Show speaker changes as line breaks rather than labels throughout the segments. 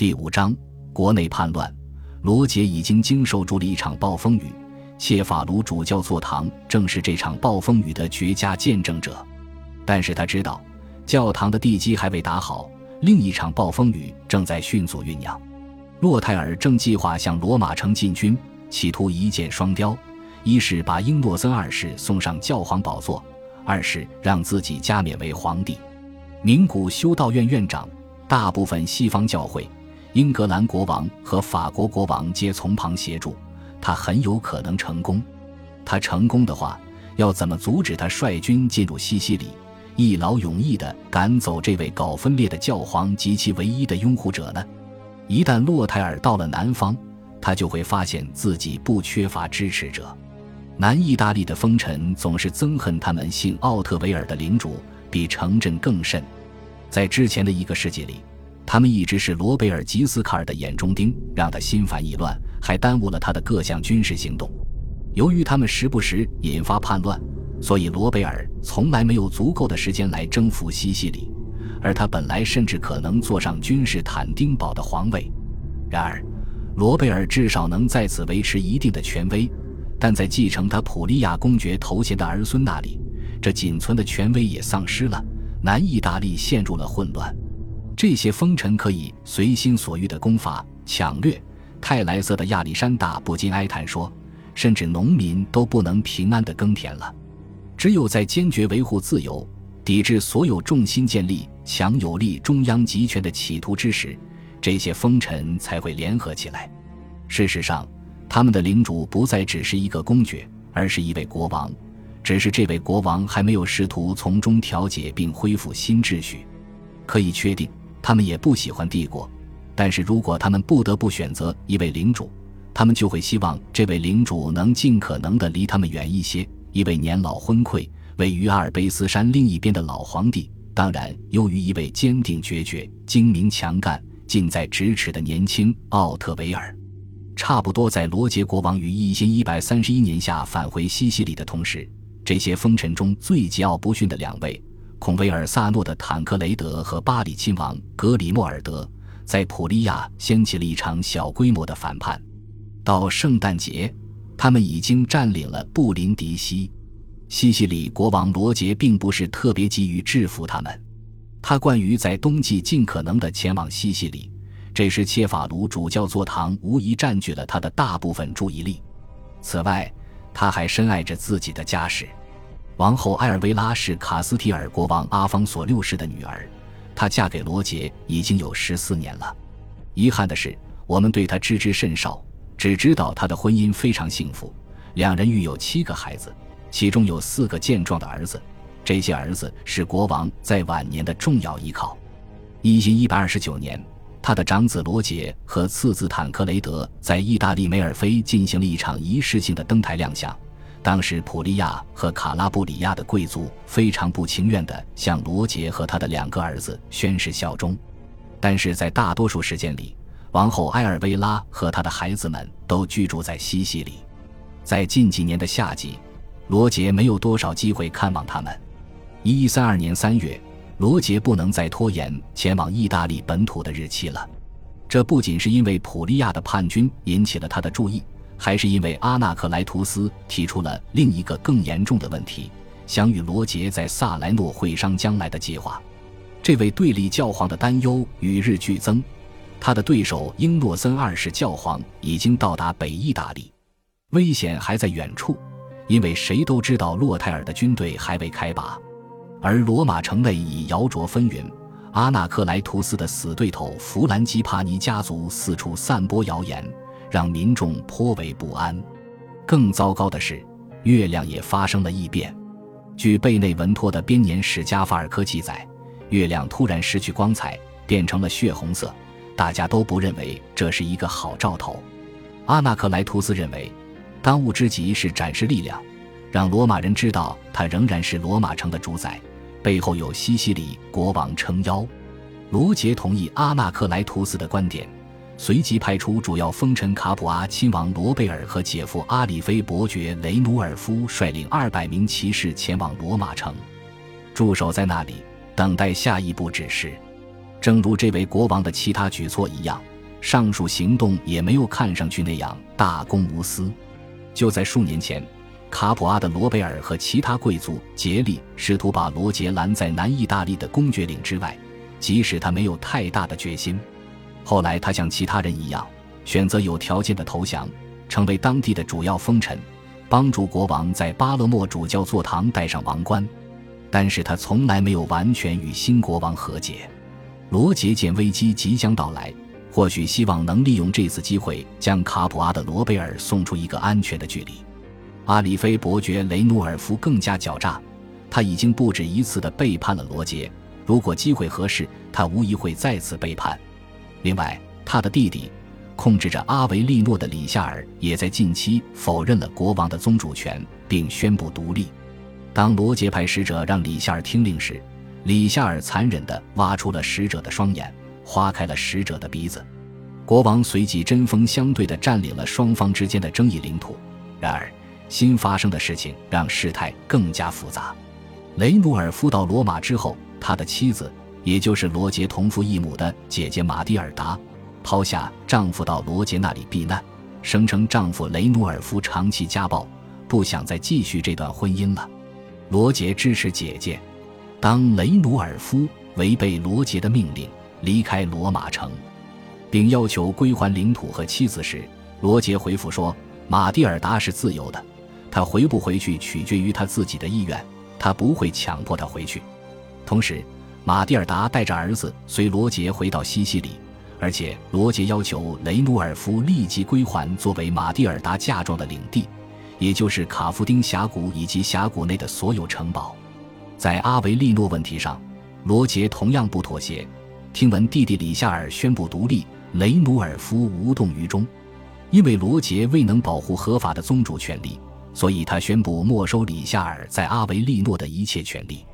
第五章，国内叛乱。罗杰已经经受住了一场暴风雨，切法卢主教座堂正是这场暴风雨的绝佳见证者。但是他知道，教堂的地基还未打好，另一场暴风雨正在迅速酝酿。洛泰尔正计划向罗马城进军，企图一箭双雕：一是把英诺森二世送上教皇宝座，二是让自己加冕为皇帝。名古修道院院长，大部分西方教会。英格兰国王和法国国王皆从旁协助，他很有可能成功。他成功的话，要怎么阻止他率军进入西西里，一劳永逸地赶走这位搞分裂的教皇及其唯一的拥护者呢？一旦洛泰尔到了南方，他就会发现自己不缺乏支持者。南意大利的风尘总是憎恨他们姓奥特维尔的领主，比城镇更甚。在之前的一个世纪里。他们一直是罗贝尔吉斯卡尔的眼中钉，让他心烦意乱，还耽误了他的各项军事行动。由于他们时不时引发叛乱，所以罗贝尔从来没有足够的时间来征服西西里，而他本来甚至可能坐上君士坦丁堡的皇位。然而，罗贝尔至少能在此维持一定的权威，但在继承他普利亚公爵头衔的儿孙那里，这仅存的权威也丧失了。南意大利陷入了混乱。这些封臣可以随心所欲地攻伐、抢掠。泰莱瑟的亚历山大不禁哀叹说：“甚至农民都不能平安地耕田了。只有在坚决维护自由、抵制所有重心建立强有力中央集权的企图之时，这些封臣才会联合起来。事实上，他们的领主不再只是一个公爵，而是一位国王。只是这位国王还没有试图从中调解并恢复新秩序。可以确定。”他们也不喜欢帝国，但是如果他们不得不选择一位领主，他们就会希望这位领主能尽可能的离他们远一些。一位年老昏聩、位于阿尔卑斯山另一边的老皇帝，当然优于一位坚定决绝、精明强干、近在咫尺的年轻奥特维尔。差不多在罗杰国王于一千一百三十一年下返回西西里的同时，这些风尘中最桀骜不驯的两位。孔维尔萨诺的坦克雷德和巴里亲王格里莫尔德在普利亚掀起了一场小规模的反叛。到圣诞节，他们已经占领了布林迪西。西西里国王罗杰并不是特别急于制服他们，他惯于在冬季尽可能的前往西西里。这时，切法卢主教座堂无疑占据了他的大部分注意力。此外，他还深爱着自己的家世。王后埃尔维拉是卡斯提尔国王阿方索六世的女儿，她嫁给罗杰已经有十四年了。遗憾的是，我们对她知之甚少，只知道她的婚姻非常幸福，两人育有七个孩子，其中有四个健壮的儿子。这些儿子是国王在晚年的重要依靠。一一百二十九年，他的长子罗杰和次子坦克雷德在意大利梅尔菲进行了一场仪式性的登台亮相。当时，普利亚和卡拉布里亚的贵族非常不情愿地向罗杰和他的两个儿子宣誓效忠，但是在大多数时间里，王后埃尔维拉和他的孩子们都居住在西西里。在近几年的夏季，罗杰没有多少机会看望他们。一一三二年三月，罗杰不能再拖延前往意大利本土的日期了。这不仅是因为普利亚的叛军引起了他的注意。还是因为阿纳克莱图斯提出了另一个更严重的问题，想与罗杰在萨莱诺会商将来的计划。这位对立教皇的担忧与日俱增，他的对手英诺森二世教皇已经到达北意大利，危险还在远处，因为谁都知道洛泰尔的军队还未开拔，而罗马城内已摇着纷纭。阿纳克莱图斯的死对头弗兰基帕尼家族四处散播谣言。让民众颇为不安。更糟糕的是，月亮也发生了异变。据贝内文托的编年史加法尔科记载，月亮突然失去光彩，变成了血红色。大家都不认为这是一个好兆头。阿纳克莱图斯认为，当务之急是展示力量，让罗马人知道他仍然是罗马城的主宰，背后有西西里国王撑腰。罗杰同意阿纳克莱图斯的观点。随即派出主要封臣卡普阿亲王罗贝尔和姐夫阿里菲伯爵雷努尔夫率领二百名骑士前往罗马城，驻守在那里等待下一步指示。正如这位国王的其他举措一样，上述行动也没有看上去那样大公无私。就在数年前，卡普阿的罗贝尔和其他贵族竭力试图把罗杰拦在南意大利的公爵岭之外，即使他没有太大的决心。后来，他像其他人一样，选择有条件的投降，成为当地的主要封臣，帮助国王在巴勒莫主教座堂戴上王冠。但是他从来没有完全与新国王和解。罗杰见危机即将到来，或许希望能利用这次机会将卡普阿的罗贝尔送出一个安全的距离。阿里菲伯爵雷努尔夫更加狡诈，他已经不止一次的背叛了罗杰。如果机会合适，他无疑会再次背叛。另外，他的弟弟，控制着阿维利诺的里夏尔，也在近期否认了国王的宗主权，并宣布独立。当罗杰派使者让里夏尔听令时，里夏尔残忍地挖出了使者的双眼，划开了使者的鼻子。国王随即针锋相对地占领了双方之间的争议领土。然而，新发生的事情让事态更加复杂。雷努尔夫到罗马之后，他的妻子，也就是罗杰同父异母的姐姐玛蒂尔达，抛下丈夫到罗杰那里避难，声称丈夫雷努尔夫长期家暴，不想再继续这段婚姻了。罗杰支持姐姐。当雷努尔夫违背罗杰的命令离开罗马城，并要求归还领土和妻子时，罗杰回复说：“马蒂尔达是自由的，他回不回去取决于他自己的意愿，他不会强迫他回去。”同时，马蒂尔达带着儿子随罗杰回到西西里，而且罗杰要求雷努尔夫立即归还作为马蒂尔达嫁妆的领地，也就是卡夫丁峡谷以及峡谷内的所有城堡。在阿维利诺问题上，罗杰同样不妥协。听闻弟弟里夏尔宣布独立，雷努尔夫无动于衷。因为罗杰未能保护合法的宗主权利，所以他宣布没收里夏尔在阿维利诺的一切权利。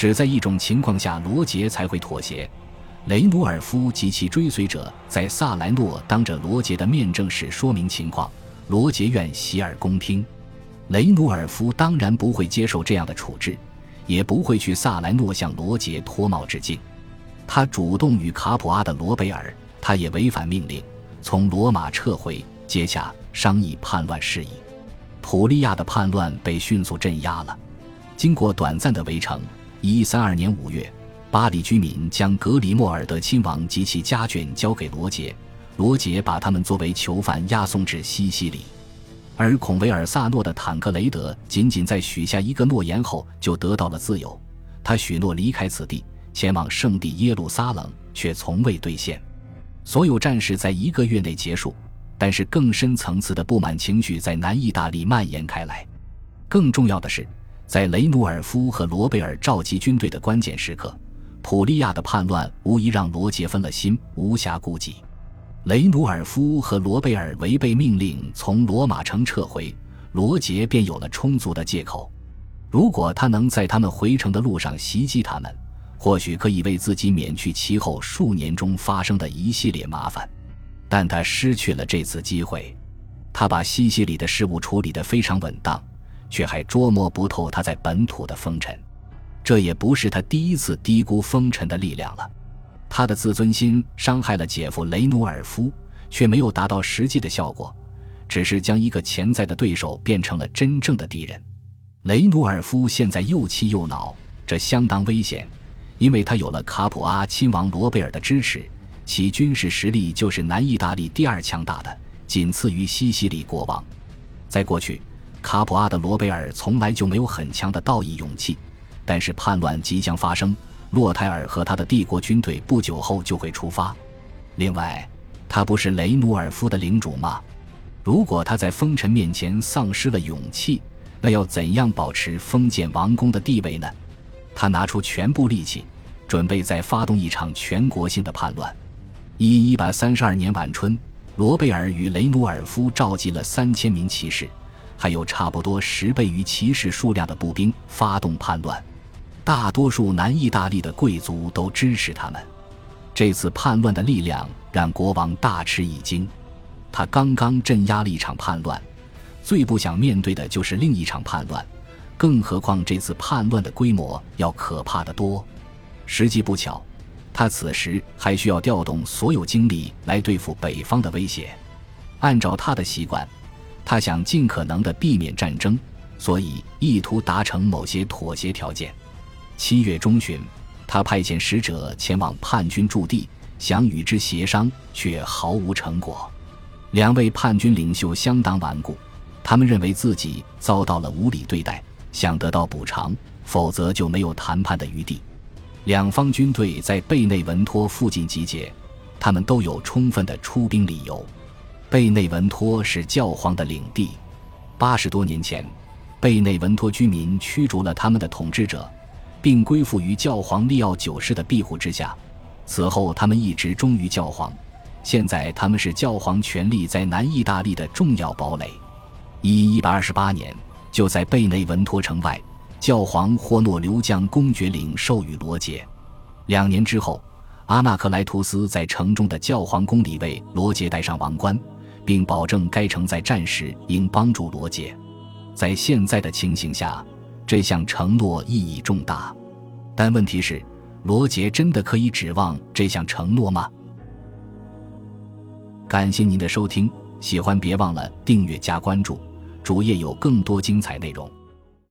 只在一种情况下，罗杰才会妥协：雷努尔夫及其追随者在萨莱诺当着罗杰的面证实说明情况，罗杰愿洗耳恭听。雷努尔夫当然不会接受这样的处置。也不会去萨莱诺向罗杰脱帽致敬。他主动与卡普阿的罗贝尔，他也违反命令，从罗马撤回，接洽商议叛乱事宜。普利亚的叛乱被迅速镇压了。经过短暂的围城，一三二年五月，巴黎居民将格里莫尔德亲王及其家眷交给罗杰，罗杰把他们作为囚犯押送至西西里。而孔维尔萨诺的坦克雷德仅仅在许下一个诺言后就得到了自由，他许诺离开此地，前往圣地耶路撒冷，却从未兑现。所有战事在一个月内结束，但是更深层次的不满情绪在南意大利蔓延开来。更重要的是，在雷努尔夫和罗贝尔召集军队的关键时刻，普利亚的叛乱无疑让罗杰分了心，无暇顾及。雷努尔夫和罗贝尔违背命令从罗马城撤回，罗杰便有了充足的借口。如果他能在他们回城的路上袭击他们，或许可以为自己免去其后数年中发生的一系列麻烦。但他失去了这次机会。他把西西里的事务处理得非常稳当，却还捉摸不透他在本土的风尘。这也不是他第一次低估风尘的力量了。他的自尊心伤害了姐夫雷努尔夫，却没有达到实际的效果，只是将一个潜在的对手变成了真正的敌人。雷努尔夫现在又气又恼，这相当危险，因为他有了卡普阿亲王罗贝尔的支持，其军事实力就是南意大利第二强大的，仅次于西西里国王。在过去，卡普阿的罗贝尔从来就没有很强的道义勇气，但是叛乱即将发生。洛泰尔和他的帝国军队不久后就会出发。另外，他不是雷努尔夫的领主吗？如果他在封臣面前丧失了勇气，那要怎样保持封建王公的地位呢？他拿出全部力气，准备再发动一场全国性的叛乱。一一百三十二年晚春，罗贝尔与雷努尔夫召集了三千名骑士，还有差不多十倍于骑士数量的步兵，发动叛乱。大多数南意大利的贵族都支持他们。这次叛乱的力量让国王大吃一惊。他刚刚镇压了一场叛乱，最不想面对的就是另一场叛乱，更何况这次叛乱的规模要可怕的多。实际不巧，他此时还需要调动所有精力来对付北方的威胁。按照他的习惯，他想尽可能的避免战争，所以意图达成某些妥协条件。七月中旬，他派遣使者前往叛军驻地，想与之协商，却毫无成果。两位叛军领袖相当顽固，他们认为自己遭到了无理对待，想得到补偿，否则就没有谈判的余地。两方军队在贝内文托附近集结，他们都有充分的出兵理由。贝内文托是教皇的领地。八十多年前，贝内文托居民驱逐了他们的统治者，并归附于教皇利奥九世的庇护之下。此后，他们一直忠于教皇。现在，他们是教皇权力在南意大利的重要堡垒。一一百二十八年，就在贝内文托城外，教皇霍诺留将公爵领授予罗杰。两年之后，阿纳克莱图斯在城中的教皇宫里为罗杰戴上王冠。并保证该城在战时应帮助罗杰。在现在的情形下，这项承诺意义重大。但问题是，罗杰真的可以指望这项承诺吗？感谢您的收听，喜欢别忘了订阅加关注，主页有更多精彩内容。